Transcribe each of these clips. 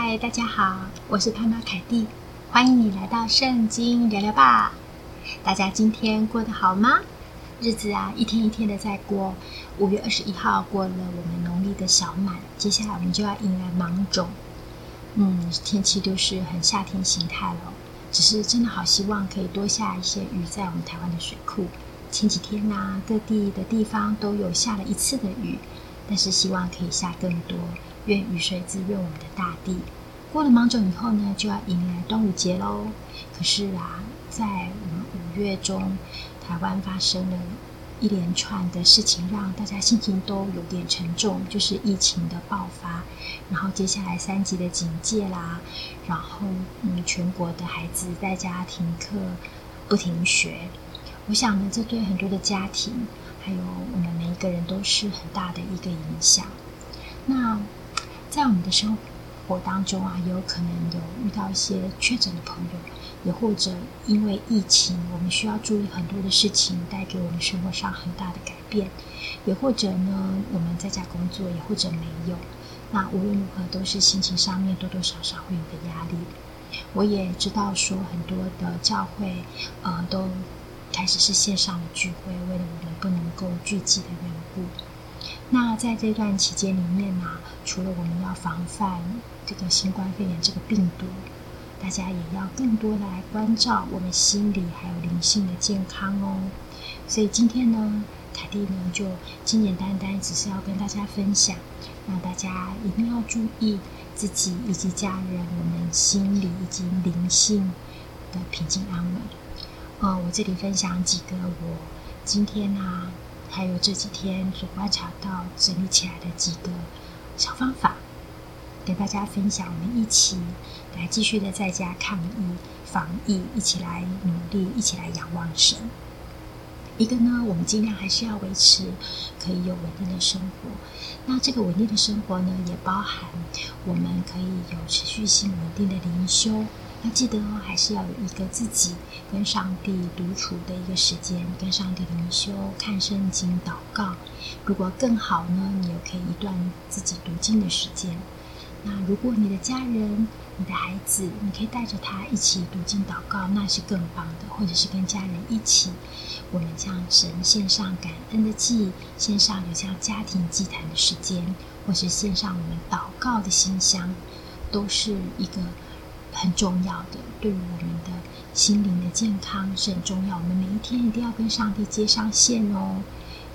嗨，大家好，我是潘妈凯蒂，欢迎你来到圣经聊聊吧。大家今天过得好吗？日子啊，一天一天的在过。五月二十一号过了我们农历的小满，接下来我们就要迎来芒种。嗯，天气都是很夏天形态了，只是真的好希望可以多下一些雨在我们台湾的水库。前几天呐、各地的地方都有下了一次的雨，但是希望可以下更多，愿雨水滋润我们的大地。过了芒种以后呢，就要迎来端午节喽。可是啊，在我们五月中，台湾发生了一连串的事情，让大家心情都有点沉重，就是疫情的爆发，然后接下来三级的警戒啦，然后嗯，全国的孩子在家停课不停学。我想呢，这对很多的家庭，还有我们每一个人都是很大的一个影响。那在我们的生活。当中啊，也有可能有遇到一些确诊的朋友，也或者因为疫情，我们需要注意很多的事情，带给我们生活上很大的改变。也或者呢，我们在家工作，也或者没有。那无论如何，都是心情上面多多少少会有的压力。我也知道说，很多的教会，呃，都开始是线上的聚会，为了我们不能够聚集的缘故。那在这段期间里面呢、除了我们要防范这个新冠肺炎这个病毒，大家也要更多的来关照我们心理还有灵性的健康哦。所以今天呢，凯蒂呢就简简单单只是要跟大家分享，让大家一定要注意自己以及家人，我们心理以及灵性的平静安稳。呃，我这里分享几个我今天呢、啊。还有这几天所观察到、整理起来的几个小方法，跟大家分享。我们一起来继续的在家抗疫防疫，一起来努力，一起来仰望神。一个呢，我们尽量还是要维持可以有稳定的生活。那这个稳定的生活呢，也包含我们可以有持续性稳定的灵修。要记得哦，还是要有一个自己跟上帝独处的一个时间，跟上帝灵修、看圣经、祷告。如果更好呢，你也可以一段自己读经的时间。那如果你的家人、你的孩子，你可以带着他一起读经祷告，那是更棒的。或者是跟家人一起，我们向神献上感恩的祭，献上有像家庭祭坛的时间，或是献上我们祷告的馨香，都是一个。很重要的，对于我们的心灵的健康是很重要。我们每一天一定要跟上帝接上线哦，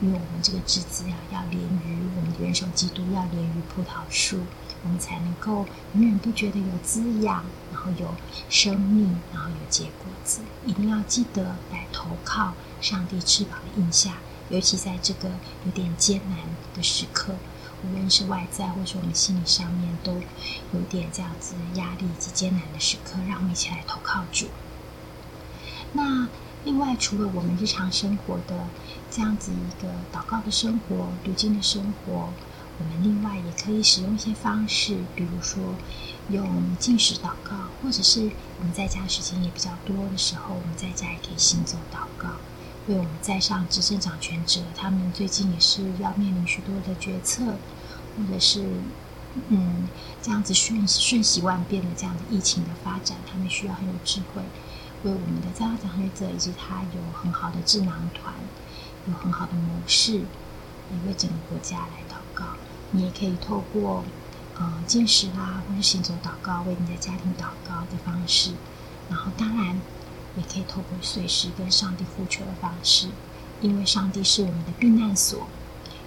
因为我们这个枝子啊，要连于我们的元首基督，要连于葡萄树，我们才能够永远不觉得有滋养，然后有生命，然后有结果子。一定要记得来投靠上帝翅膀的荫下，尤其在这个有点艰难的时刻。无论是外在，或是我们心理上面，都有点这样子压力以及艰难的时刻，让我们一起来投靠主。那另外，除了我们日常生活的这样子一个祷告的生活、读经的生活，我们另外也可以使用一些方式，比如说用禁食祷告，或者是我们在家时间也比较多的时候，我们在家也可以行走祷告。为我们在上执政掌权者，他们最近也是要面临许多的决策，或者是嗯这样子瞬瞬息万变的这样的疫情的发展，他们需要很有智慧，为我们的在上掌权者以及他有很好的智囊团，有很好的模式，也为整个国家来祷告。你也可以透过呃禁食啦，或者行走祷告，为你的家庭祷告的方式，然后当然。也可以透过随时跟上帝呼求的方式，因为上帝是我们的避难所，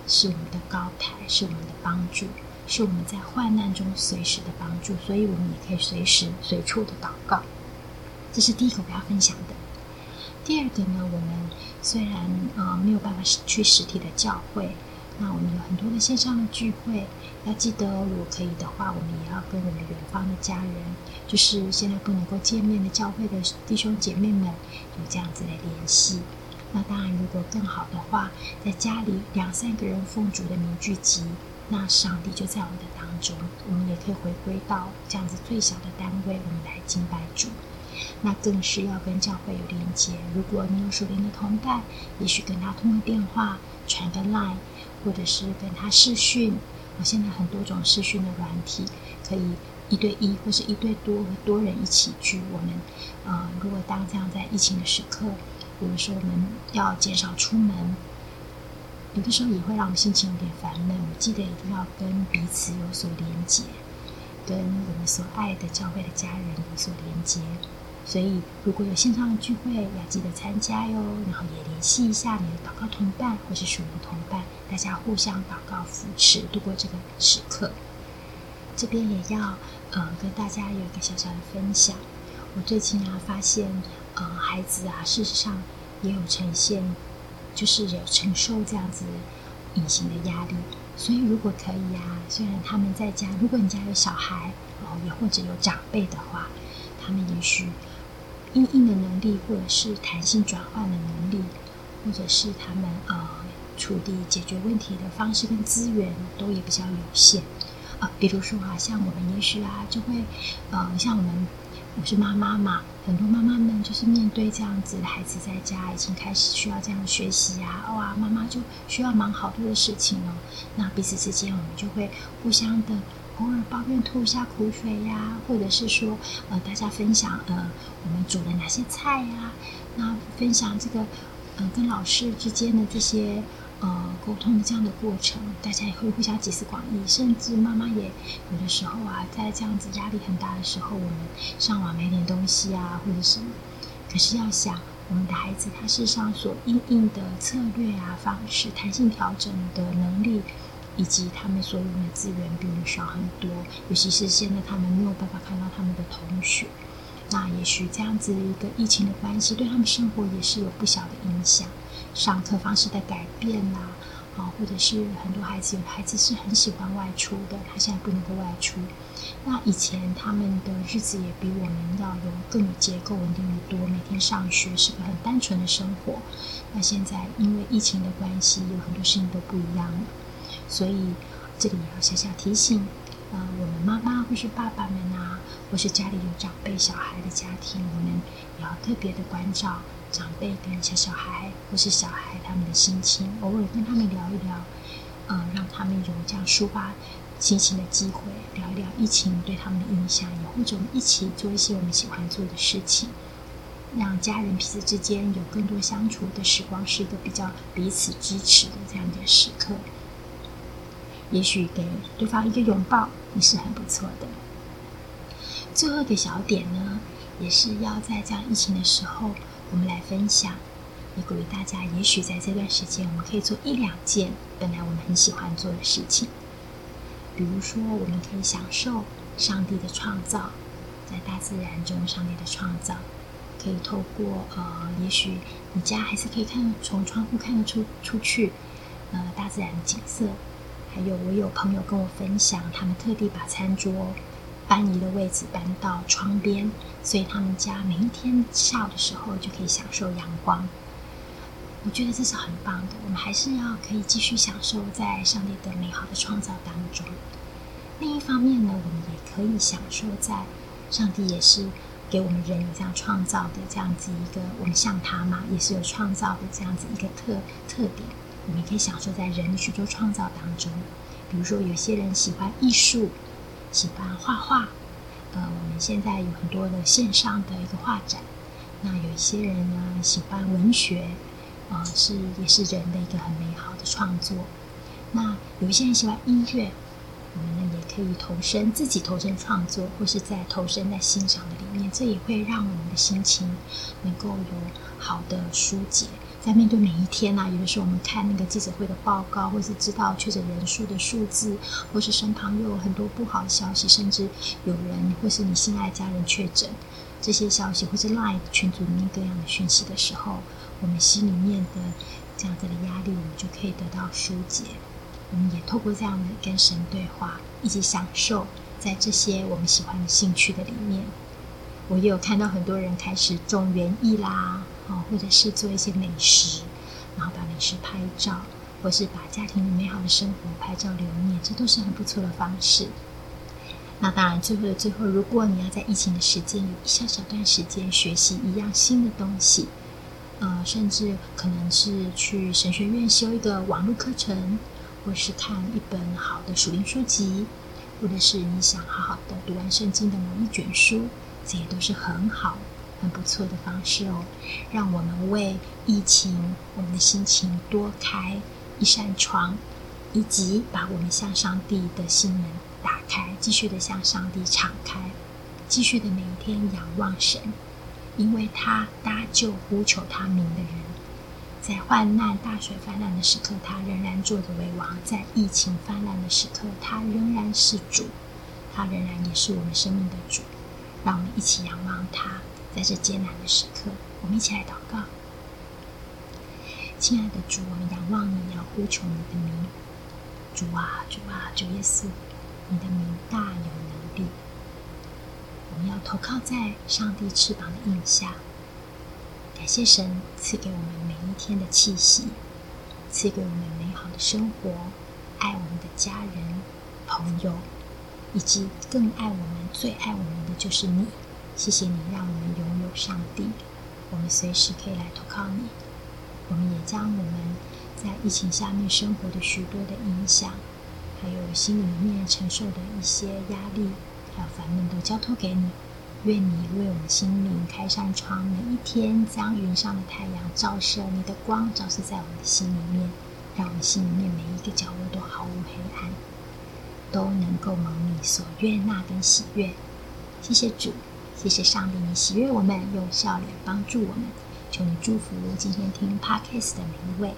是我们的高台，是我们的帮助，是我们在患难中随时的帮助，所以我们也可以随时随处的祷告。这是第一个我要分享的。第二个呢，我们虽然呃没有办法去实体的教会。那我们有很多的线上的聚会，要记得，如果可以的话，我们也要跟我们远方的家人，就是现在不能够见面的教会的弟兄姐妹们，有这样子的联系。那当然，如果更好的话，在家里两三个人奉主的名聚集，那上帝就在我们的当中，我们也可以回归到这样子最小的单位，我们来敬拜主。那更是要跟教会有连接。如果你有属灵的同伴，也许跟他通个电话，传个 line。或者是跟他视讯，我现在很多种视讯的软体，可以一对一或是一对多多人一起聚。我们呃，如果当这样在疫情的时刻，比如说我们要减少出门，有的时候也会让我们心情有点烦闷。我记得一定要跟彼此有所连结，跟我们所爱的教会的家人有所连结。所以，如果有线上的聚会，要记得参加哟。然后也联系一下你的祷告同伴或是属灵同伴，大家互相祷告扶持，度过这个时刻。这边也要呃跟大家有一个小小的分享。我最近啊发现，呃孩子啊事实上也有呈现，就是有承受这样子隐形的压力。所以如果可以啊，虽然他们在家，如果你家有小孩哦，也或者有长辈的话，他们也许。因应的能力，或者是弹性转换的能力，或者是他们呃处理解决问题的方式跟资源，都也比较有限啊。比如说啊，像我们也许啊，就会呃，像我们我是妈妈嘛，很多妈妈们就是面对这样子的孩子在家已经开始需要这样学习啊，哇，妈妈就需要忙好多的事情哦。那彼此之间，我们就会互相的。偶尔抱怨吐一下苦水呀，或者是说，呃，大家分享，呃，我们煮了哪些菜呀？那分享这个，呃，跟老师之间的这些，呃，沟通的这样的过程，大家也会互相集思广益，甚至妈妈也有的时候啊，在这样子压力很大的时候，我们上网买点东西啊，或者什么。可是要想，我们的孩子他事实上所应应的策略啊、方式、弹性调整的能力。以及他们所用的资源比我们少很多，尤其是现在他们没有办法看到他们的同学，那也许这样子的一个疫情的关系，对他们生活也是有不小的影响。上课方式的改变啦，啊，或者是很多孩子，有的孩子是很喜欢外出的，他现在不能够外出。那以前他们的日子也比我们要有更有结构、稳定的多，每天上学是个很单纯的生活。那现在因为疫情的关系，有很多事情都不一样了。所以，这里也要小小提醒，呃，我们妈妈或是爸爸们啊，或是家里有长辈小孩的家庭，我们也要特别的关照长辈跟小小孩或是小孩他们的心情，偶尔跟他们聊一聊，呃，让他们有这样抒发心情的机会，聊一聊疫情对他们的影响，也或者我们一起做一些我们喜欢做的事情，让家人彼此之间有更多相处的时光，是一个比较彼此支持的这样的时刻。也许给对方一个拥抱也是很不错的。最后一个小点呢，也是要在这样疫情的时候，我们来分享，也鼓励大家。也许在这段时间，我们可以做一两件本来我们很喜欢做的事情。比如说，我们可以享受上帝的创造，在大自然中上帝的创造，可以透过呃，也许你家还是可以看从窗户看得出出去，呃，大自然的景色。还有，我有朋友跟我分享，他们特地把餐桌搬移的位置搬到窗边，所以他们家每一天下午的时候就可以享受阳光。我觉得这是很棒的。我们还是要可以继续享受在上帝的美好的创造当中。另一方面呢，我们也可以享受在上帝也是给我们人这样创造的这样子一个，我们像他嘛，也是有创造的这样子一个特特点。我们可以享受在人的许多创造当中，比如说有些人喜欢艺术，喜欢画画，呃，我们现在有很多的线上的一个画展。那有一些人呢喜欢文学，呃，是也是人的一个很美好的创作。那有一些人喜欢音乐，我们呢也可以投身自己投身创作，或是在投身在欣赏的里面，这也会让我们的心情能够有好的疏解。在面对每一天呐、有的时候我们看那个记者会的报告，或是知道确诊人数的数字，或是身旁又有很多不好的消息，甚至有人或是你心爱的家人确诊，这些消息或是 LINE 群组里面各样的讯息的时候，我们心里面的这样子的压力，我们就可以得到疏解。我们也透过这样的跟神对话，一起享受在这些我们喜欢的兴趣的里面。我也有看到很多人开始种园艺啦。哦，或者是做一些美食，然后把美食拍照，或是把家庭的美好的生活拍照留念，这都是很不错的方式。那当然，最后的最后，如果你要在疫情的时间有一小小段时间学习一样新的东西，呃，甚至可能是去神学院修一个网络课程，或是看一本好的属灵书籍，或者是你想好好的读完圣经的某一卷书，这些都是很好、很不错的方式哦。让我们为疫情，我们的心情多开一扇窗，以及把我们向上帝的心门打开，继续的向上帝敞开，继续的每一天仰望神，因为他搭救呼求他名的人。在患难、大水泛滥的时刻，他仍然坐着为王；在疫情泛滥的时刻，他仍然是主，他仍然也是我们生命的主。让我们一起仰望他，在这艰难的时刻，我们一起来祷告。亲爱的主，我们仰望你，要呼求你的名。主啊，主啊，主耶稣，你的名大有能力。我们要投靠在上帝翅膀的印下。感谢神赐给我们每一天的气息，赐给我们美好的生活，爱我们的家人、朋友，以及更爱我们、最爱我们的就是你。谢谢你让我们拥有上帝，我们随时可以来投靠你。我们也将我们在疫情下面生活的许多的影响，还有心里面承受的一些压力，还有烦闷，都交托给你。愿你为我们心灵开扇窗，每一天将云上的太阳照射，你的光照射在我们的心里面，让我们心里面每一个角落都毫无黑暗，都能够蒙你所悦纳跟喜悦。谢谢主，谢谢上帝，你喜悦我们，用笑脸帮助我们。求你祝福今天听 Podcast 的每一位，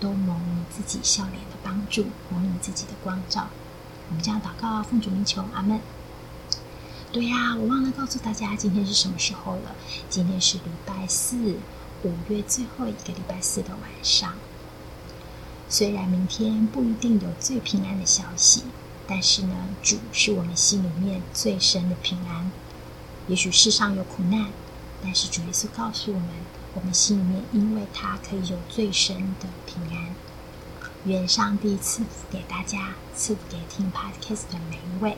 都蒙你自己笑脸的帮助，蒙你自己的光照。我们这样祷告奉主名求，阿门。对呀，我忘了告诉大家今天是什么时候了。今天是礼拜四，五月最后一个礼拜四的晚上。虽然明天不一定有最平安的消息，但是呢，主是我们心里面最深的平安。也许世上有苦难，但是主耶稣告诉我们，我们心里面因为他可以有最深的平安。愿上帝赐福给大家，赐福给听 Podcast 的每一位。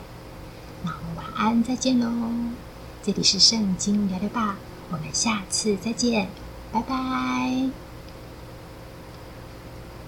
那我们晚安，再见喽！这里是圣经聊聊吧，我们下次再见，拜拜。